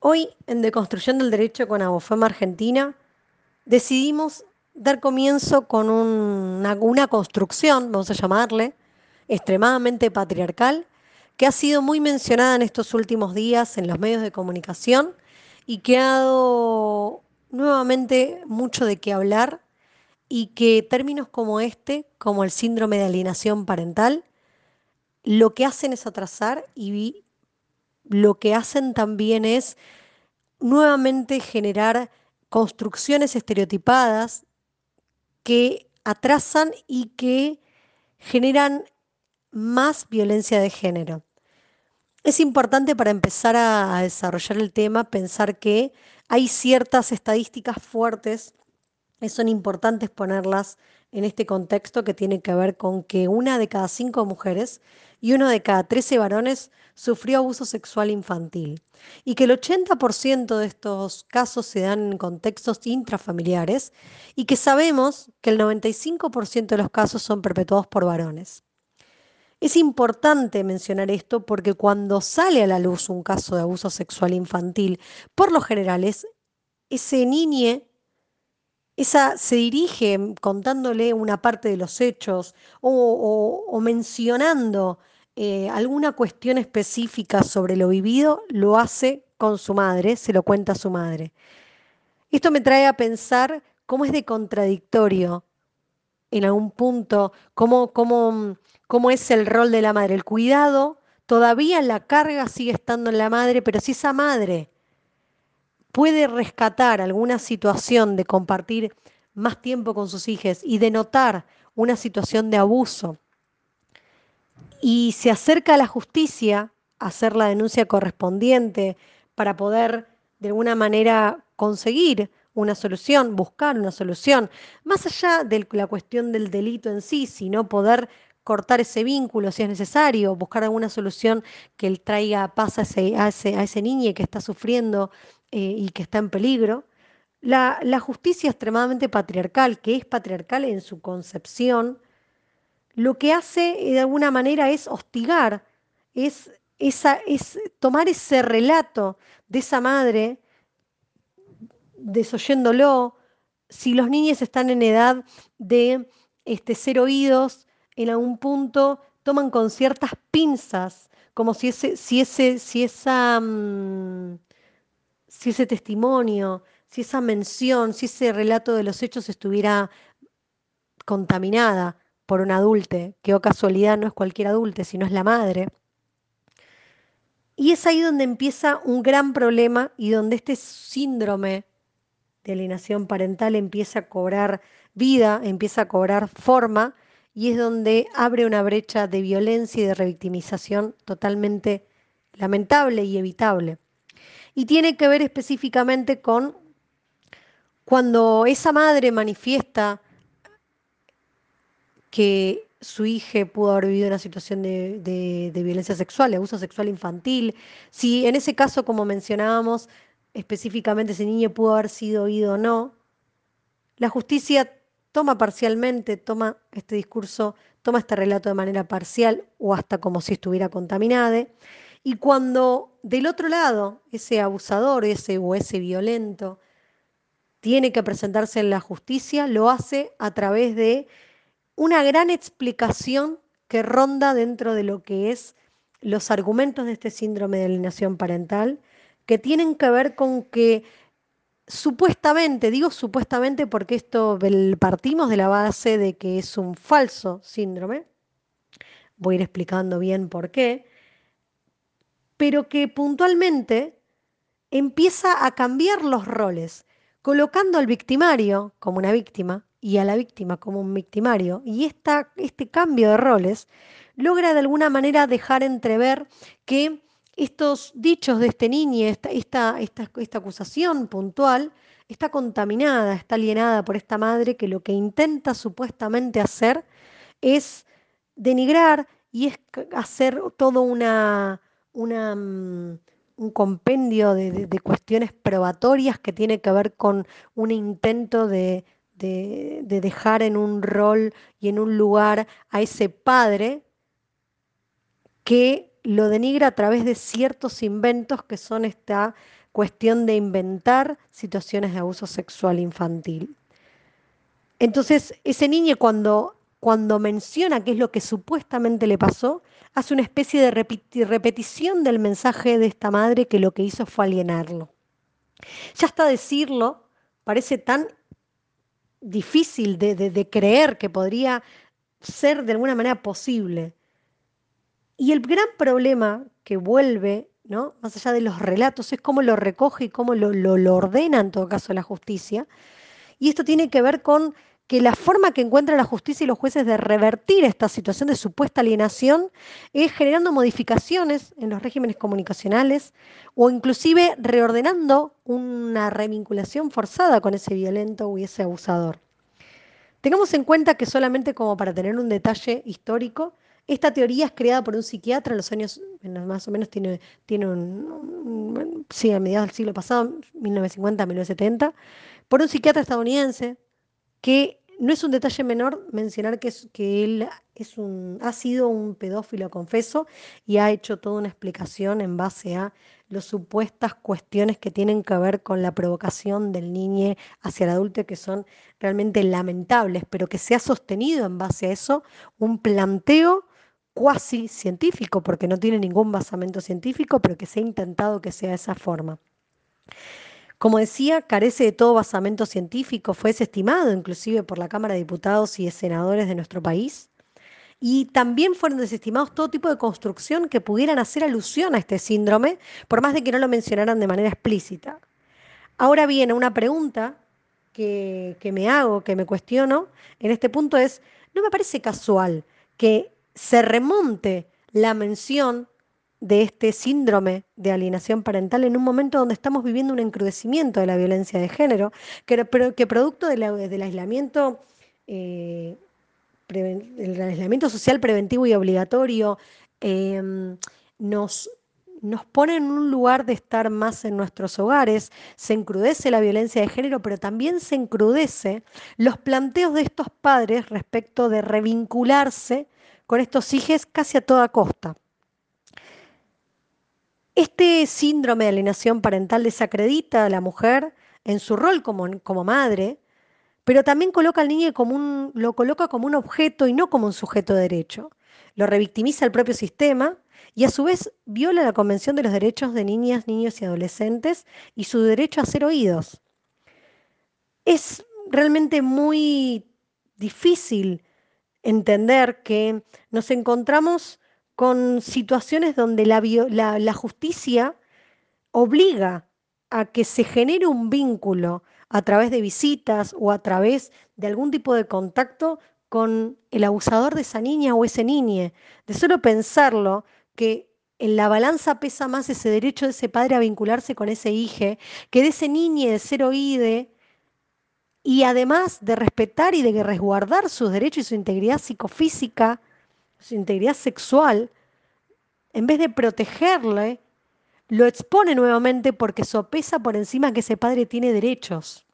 Hoy, en Deconstrucción del Derecho con Abofema Argentina, decidimos dar comienzo con una, una construcción, vamos a llamarle, extremadamente patriarcal, que ha sido muy mencionada en estos últimos días en los medios de comunicación y que ha dado nuevamente mucho de qué hablar y que términos como este, como el síndrome de alienación parental, lo que hacen es atrasar y lo que hacen también es nuevamente generar construcciones estereotipadas que atrasan y que generan más violencia de género. Es importante para empezar a, desarrollar el tema pensar que hay ciertas estadísticas fuertes son importantes ponerlas en este contexto que tiene que ver con que una de cada cinco mujeres y uno de cada 13 varones sufrió abuso sexual infantil y que el 80% de estos casos se dan en contextos intrafamiliares y que sabemos que el 95% de los casos son perpetuados por varones. Es importante mencionar esto porque cuando sale a la luz un caso de abuso sexual infantil, por lo general es ese niño esa se dirige contándole una parte de los hechos o, mencionando eh, alguna cuestión específica sobre lo vivido, lo hace con su madre, se lo cuenta a su madre. Esto me trae a pensar cómo es de contradictorio en algún punto, cómo, cómo, cómo es el rol de la madre. El cuidado, todavía la carga sigue estando en la madre, pero si esa madre puede rescatar alguna situación de compartir más tiempo con sus hijos y de notar una situación de abuso. Y se acerca a la justicia a hacer la denuncia correspondiente para poder de alguna manera conseguir una solución, buscar una solución, más allá de la cuestión del delito en sí, sino poder cortar ese vínculo si es necesario, buscar alguna solución que traiga paz a ese, a ese, niño que está sufriendo eh, y que está en peligro. La, la, justicia extremadamente patriarcal, que es patriarcal en su concepción, lo que hace eh, de alguna manera es hostigar, es, esa, es tomar ese relato de esa madre, desoyéndolo, si los niños están en edad de este, ser oídos, en algún punto toman con ciertas pinzas, como si ese, si ese, si esa, mm, si ese testimonio, si esa mención, si ese relato de los hechos estuviera contaminada por un adulte, que o casualidad no es cualquier adulte, sino es la madre. Y es ahí donde empieza un gran problema y donde este síndrome de alienación parental empieza a cobrar vida, empieza a cobrar forma y es donde abre una brecha de violencia y de revictimización totalmente lamentable y evitable. Y tiene que ver específicamente con cuando esa madre manifiesta que su hija pudo haber vivido una situación de, violencia sexual, de abuso sexual infantil, si en ese caso, como mencionábamos, específicamente ese niño pudo haber sido oído o no, la justicia toma parcialmente, toma este discurso, toma este relato de manera parcial o hasta como si estuviera contaminado. Y cuando del otro lado ese abusador ese, o ese violento tiene que presentarse en la justicia, lo hace a través de una gran explicación que ronda dentro de lo que es los argumentos de este síndrome de alienación parental, que tienen que ver con que supuestamente, digo supuestamente porque esto partimos de la base de que es un falso síndrome, voy a ir explicando bien por qué, pero que puntualmente empieza a cambiar los roles, colocando al victimario como una víctima y a la víctima como un victimario. Y esta, este cambio de roles logra de alguna manera dejar entrever que estos dichos de este niño, esta, esta, esta, acusación puntual, está contaminada, está alienada por esta madre que lo que intenta supuestamente hacer es denigrar y es hacer todo una, una, mm, un compendio de, cuestiones probatorias que tiene que ver con un intento de, de, dejar en un rol y en un lugar a ese padre que lo denigra a través de ciertos inventos que son esta cuestión de inventar situaciones de abuso sexual infantil. Entonces, ese niño cuando, cuando menciona qué es lo que supuestamente le pasó, hace una especie de repetición del mensaje de esta madre que lo que hizo fue alienarlo. Ya hasta decirlo parece tan difícil de, creer que podría ser de alguna manera posible. Y el gran problema que vuelve, ¿no? más allá de los relatos, es cómo lo recoge y cómo lo, lo ordena en todo caso la justicia. Y esto tiene que ver con que la forma que encuentra la justicia y los jueces de revertir esta situación de supuesta alienación es generando modificaciones en los regímenes comunicacionales o inclusive reordenando una revinculación forzada con ese violento o ese abusador. Tengamos en cuenta que solamente como para tener un detalle histórico, esta teoría es creada por un psiquiatra en los años, más o menos tiene, tiene un, sí, a mediados del siglo pasado, 1950-1970, por un psiquiatra estadounidense que no es un detalle menor mencionar que, que él es un, ha sido un pedófilo, confeso, y ha hecho toda una explicación en base a las supuestas cuestiones que tienen que ver con la provocación del niño hacia el adulto, que son realmente lamentables, pero que se ha sostenido en base a eso un planteo cuasi científico, porque no tiene ningún basamento científico, pero que se ha intentado que sea de esa forma. Como decía, carece de todo basamento científico, fue desestimado inclusive por la Cámara de Diputados y Senadores de nuestro país. Y también fueron desestimados todo tipo de construcción que pudieran hacer alusión a este síndrome, por más de que no lo mencionaran de manera explícita. Ahora viene una pregunta que, que me hago, que me cuestiono en este punto es, no me parece casual que se remonte la mención de este síndrome de alienación parental en un momento donde estamos viviendo un encrudecimiento de la violencia de género, que, que producto del aislamiento, eh, aislamiento social preventivo y obligatorio, em, nos, nos pone en un lugar de estar más en nuestros hogares, se encrudece la violencia de género, pero también se encrudece los planteos de estos padres respecto de revincularse con estos hijos casi a toda costa. Este síndrome de alienación parental desacredita a la mujer en su rol como, como madre, pero también coloca al niño como un, lo coloca como un objeto y no como un sujeto de derecho. Lo revictimiza el propio sistema y a su vez viola la Convención de los Derechos de Niñas, Niños y Adolescentes y su derecho a ser oídos. Es realmente muy difícil entender que nos encontramos con situaciones donde la, justicia obliga a que se genere un vínculo a través de visitas o a través de algún tipo de contacto con el abusador de esa niña o ese niñe. De solo pensarlo, que en la balanza pesa más ese derecho de ese padre a vincularse con ese hijo, que de ese niño de ser oíde, y además de respetar y de resguardar sus derechos y su integridad psicofísica, su integridad sexual, en vez de protegerle, lo expone nuevamente porque sopesa por encima que ese padre tiene derechos.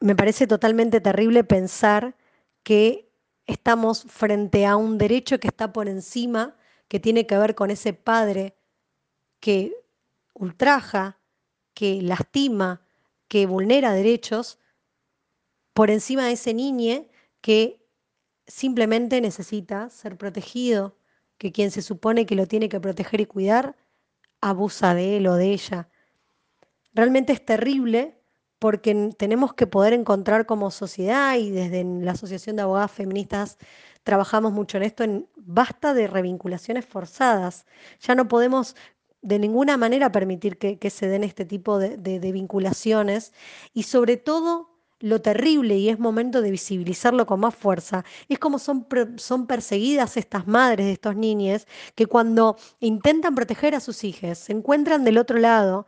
Me parece totalmente terrible pensar que estamos frente a un derecho que está por encima, que tiene que ver con ese padre que ultraja, que lastima, que vulnera derechos, por encima de ese niño que simplemente necesita ser protegido, que quien se supone que lo tiene que proteger y cuidar abusa de él o de ella. Realmente es terrible porque tenemos que poder encontrar como sociedad y desde la Asociación de Abogadas Feministas trabajamos mucho en esto, en basta de revinculaciones forzadas. Ya no podemos de ninguna manera permitir que, se den este tipo de, de vinculaciones y sobre todo lo terrible y es momento de visibilizarlo con más fuerza, es como son, son perseguidas estas madres de estos niños que cuando intentan proteger a sus hijos se encuentran del otro lado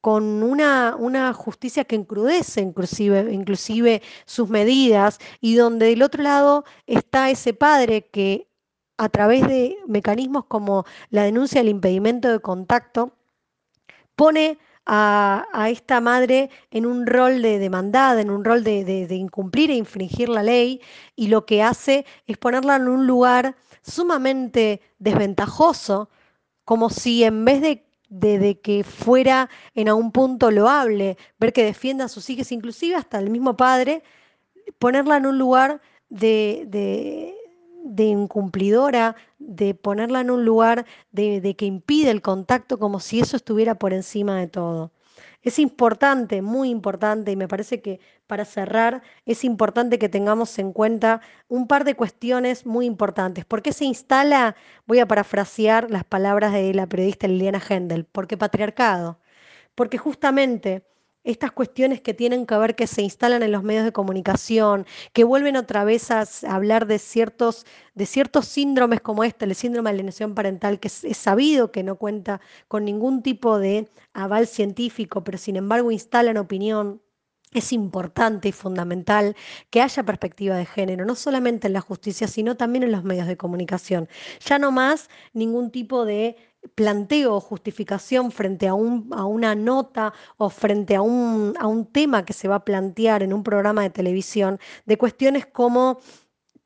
con una, una justicia que encrudece inclusive, inclusive sus medidas y donde del otro lado está ese padre que a través de mecanismos como la denuncia del impedimento de contacto pone a, esta madre en un rol de demandada, en un rol de, incumplir e infringir la ley, y lo que hace es ponerla en un lugar sumamente desventajoso, como si en vez de de, que fuera en algún punto loable, ver que defienda a sus hijos, inclusive hasta el mismo padre, ponerla en un lugar de, de, incumplidora, de ponerla en un lugar de, que impide el contacto como si eso estuviera por encima de todo. Es importante, muy importante, y me parece que para cerrar es importante que tengamos en cuenta un par de cuestiones muy importantes. ¿Por qué se instala? Voy a parafrasear las palabras de la periodista Liliana Hendel. Porque patriarcado. Porque justamente estas cuestiones que tienen que ver que se instalan en los medios de comunicación, que vuelven otra vez a hablar de ciertos, de ciertos síndromes como este, el síndrome de alienación parental, que es, sabido que no cuenta con ningún tipo de aval científico, pero sin embargo instalan opinión, es importante y fundamental que haya perspectiva de género, no solamente en la justicia, sino también en los medios de comunicación. Ya no más ningún tipo de planteo o justificación frente a, un, a una nota o frente a un, a un tema que se va a plantear en un programa de televisión de cuestiones como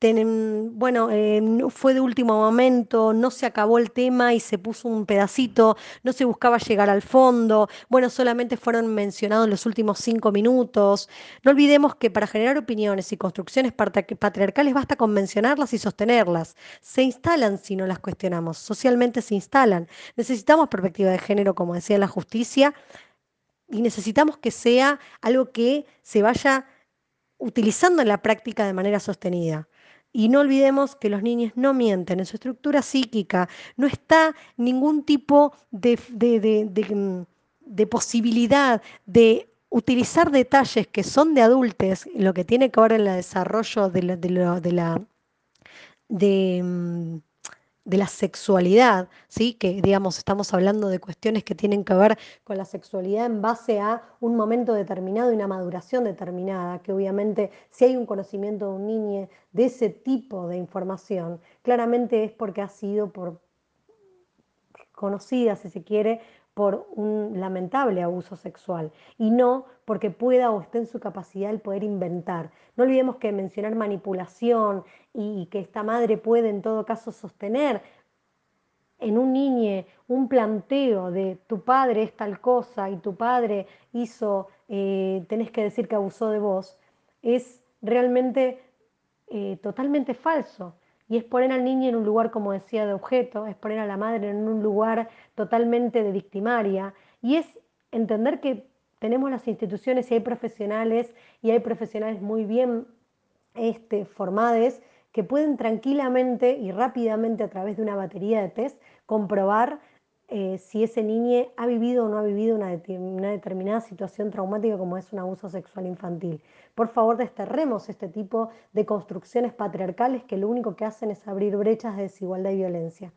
bueno, eh, fue de último momento, no se acabó el tema y se puso un pedacito, no se buscaba llegar al fondo, bueno, solamente fueron mencionados los últimos cinco minutos. No olvidemos que para generar opiniones y construcciones patriarcales basta con mencionarlas y sostenerlas. Se instalan si no las cuestionamos, socialmente se instalan. Necesitamos perspectiva de género, como decía la justicia, y necesitamos que sea algo que se vaya utilizando en la práctica de manera sostenida. Y no olvidemos que los niños no mienten, en su estructura psíquica no está ningún tipo de, de, posibilidad de utilizar detalles que son de adultos, lo que tiene que ver en el desarrollo de la, de la de, mm, de la sexualidad, ¿sí? que digamos estamos hablando de cuestiones que tienen que ver con la sexualidad en base a un momento determinado y una maduración determinada, que obviamente si hay un conocimiento de un niño de ese tipo de información, claramente es porque ha sido por conocida, si se quiere, por un lamentable abuso sexual y no porque pueda o esté en su capacidad el poder inventar. No olvidemos que mencionar manipulación y que esta madre puede en todo caso sostener en un niño un planteo de tu padre es tal cosa y tu padre hizo, eh, tenés que decir que abusó de vos, es realmente eh, totalmente falso y es poner al niño en un lugar, como decía, de objeto, es poner a la madre en un lugar totalmente de victimaria y es entender que tenemos las instituciones y hay profesionales y hay profesionales muy bien este, formados que pueden tranquilamente y rápidamente a través de una batería de test comprobar eh, si ese niño ha vivido o no ha vivido una, determinada situación traumática como es un abuso sexual infantil. Por favor, desterremos este tipo de construcciones patriarcales que lo único que hacen es abrir brechas de desigualdad y violencia.